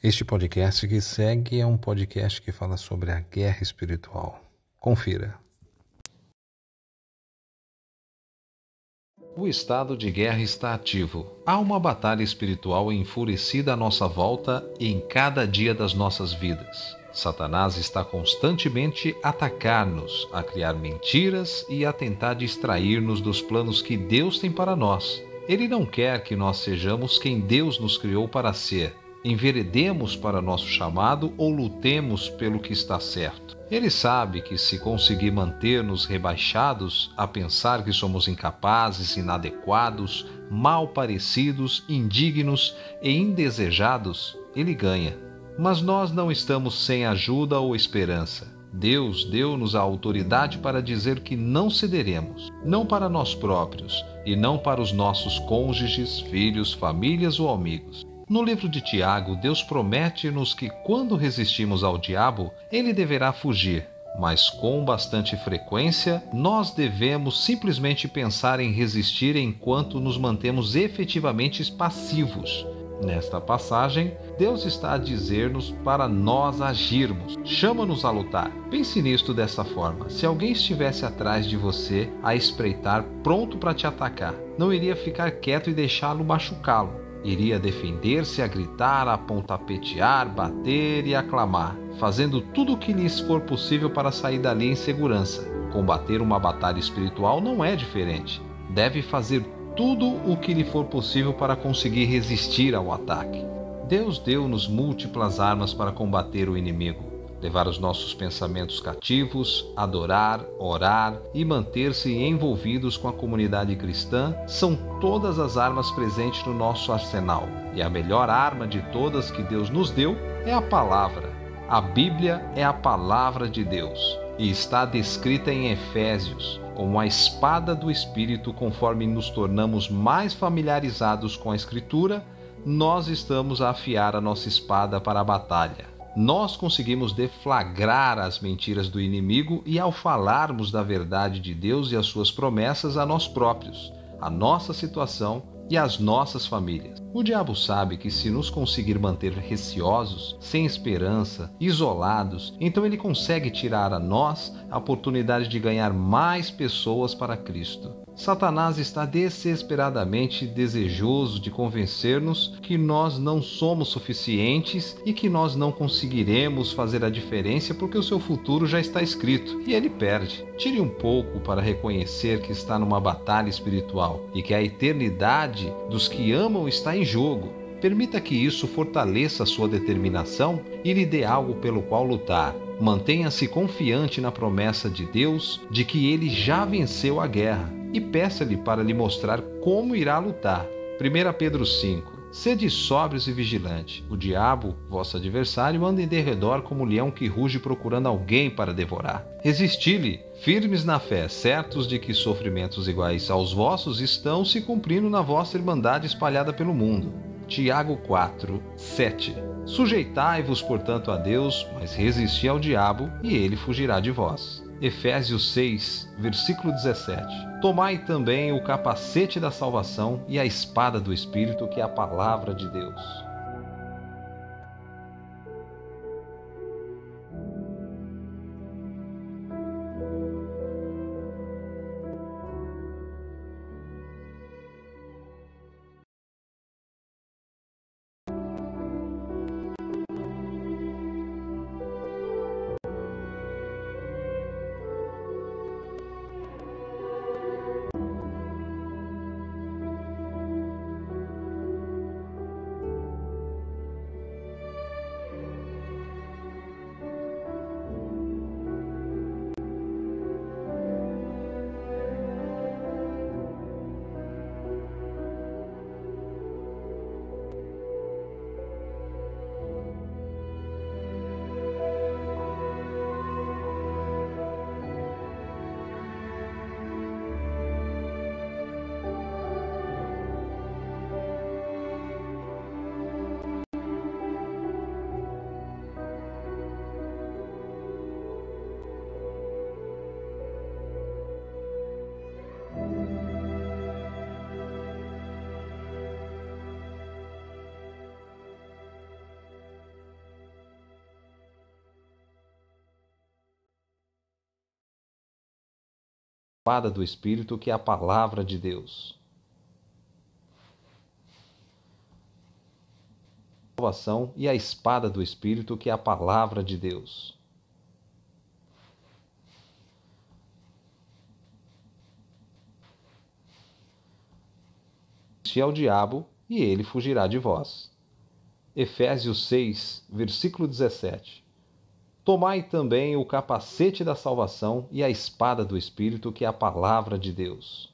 Este podcast que segue é um podcast que fala sobre a guerra espiritual. Confira. O estado de guerra está ativo. Há uma batalha espiritual enfurecida à nossa volta e em cada dia das nossas vidas. Satanás está constantemente a atacar-nos, a criar mentiras e a tentar distrair-nos dos planos que Deus tem para nós. Ele não quer que nós sejamos quem Deus nos criou para ser enveredemos para nosso chamado ou lutemos pelo que está certo. Ele sabe que se conseguir manter-nos rebaixados a pensar que somos incapazes, inadequados, mal parecidos, indignos e indesejados, ele ganha. Mas nós não estamos sem ajuda ou esperança. Deus deu-nos a autoridade para dizer que não cederemos, não para nós próprios e não para os nossos cônjuges, filhos, famílias ou amigos. No livro de Tiago, Deus promete-nos que quando resistimos ao diabo, ele deverá fugir. Mas com bastante frequência, nós devemos simplesmente pensar em resistir enquanto nos mantemos efetivamente passivos. Nesta passagem, Deus está a dizer-nos para nós agirmos, chama-nos a lutar. Pense nisto dessa forma: se alguém estivesse atrás de você a espreitar, pronto para te atacar, não iria ficar quieto e deixá-lo machucá-lo Iria defender-se a gritar, a pontapetear, bater e aclamar, fazendo tudo o que lhes for possível para sair dali em segurança. Combater uma batalha espiritual não é diferente. Deve fazer tudo o que lhe for possível para conseguir resistir ao ataque. Deus deu-nos múltiplas armas para combater o inimigo levar os nossos pensamentos cativos, adorar, orar e manter-se envolvidos com a comunidade cristã são todas as armas presentes no nosso arsenal. E a melhor arma de todas que Deus nos deu é a palavra. A Bíblia é a palavra de Deus e está descrita em Efésios como a espada do Espírito, conforme nos tornamos mais familiarizados com a Escritura, nós estamos a afiar a nossa espada para a batalha nós conseguimos deflagrar as mentiras do inimigo e, ao falarmos da verdade de Deus e as suas promessas a nós próprios, a nossa situação e as nossas famílias. O diabo sabe que se nos conseguir manter receosos, sem esperança, isolados, então ele consegue tirar a nós a oportunidade de ganhar mais pessoas para Cristo. Satanás está desesperadamente desejoso de convencer-nos que nós não somos suficientes e que nós não conseguiremos fazer a diferença porque o seu futuro já está escrito e ele perde. Tire um pouco para reconhecer que está numa batalha espiritual e que a eternidade dos que amam está em jogo. Permita que isso fortaleça sua determinação e lhe dê algo pelo qual lutar. Mantenha-se confiante na promessa de Deus de que ele já venceu a guerra e peça-lhe para lhe mostrar como irá lutar. 1 Pedro 5 Sede sóbrios e vigilantes. O diabo, vosso adversário, anda em derredor como leão que ruge procurando alguém para devorar. Resisti-lhe, firmes na fé, certos de que sofrimentos iguais aos vossos estão se cumprindo na vossa irmandade espalhada pelo mundo. Tiago 4, 7 Sujeitai-vos, portanto, a Deus, mas resisti ao diabo, e ele fugirá de vós. Efésios 6, versículo 17. Tomai também o capacete da salvação e a espada do Espírito, que é a palavra de Deus. Espada do Espírito, que é a palavra de Deus. Salvação e a espada do Espírito, que é a palavra de Deus. ao diabo e ele fugirá de vós. Efésios 6, versículo 17. Tomai também o capacete da salvação e a espada do Espírito, que é a palavra de Deus.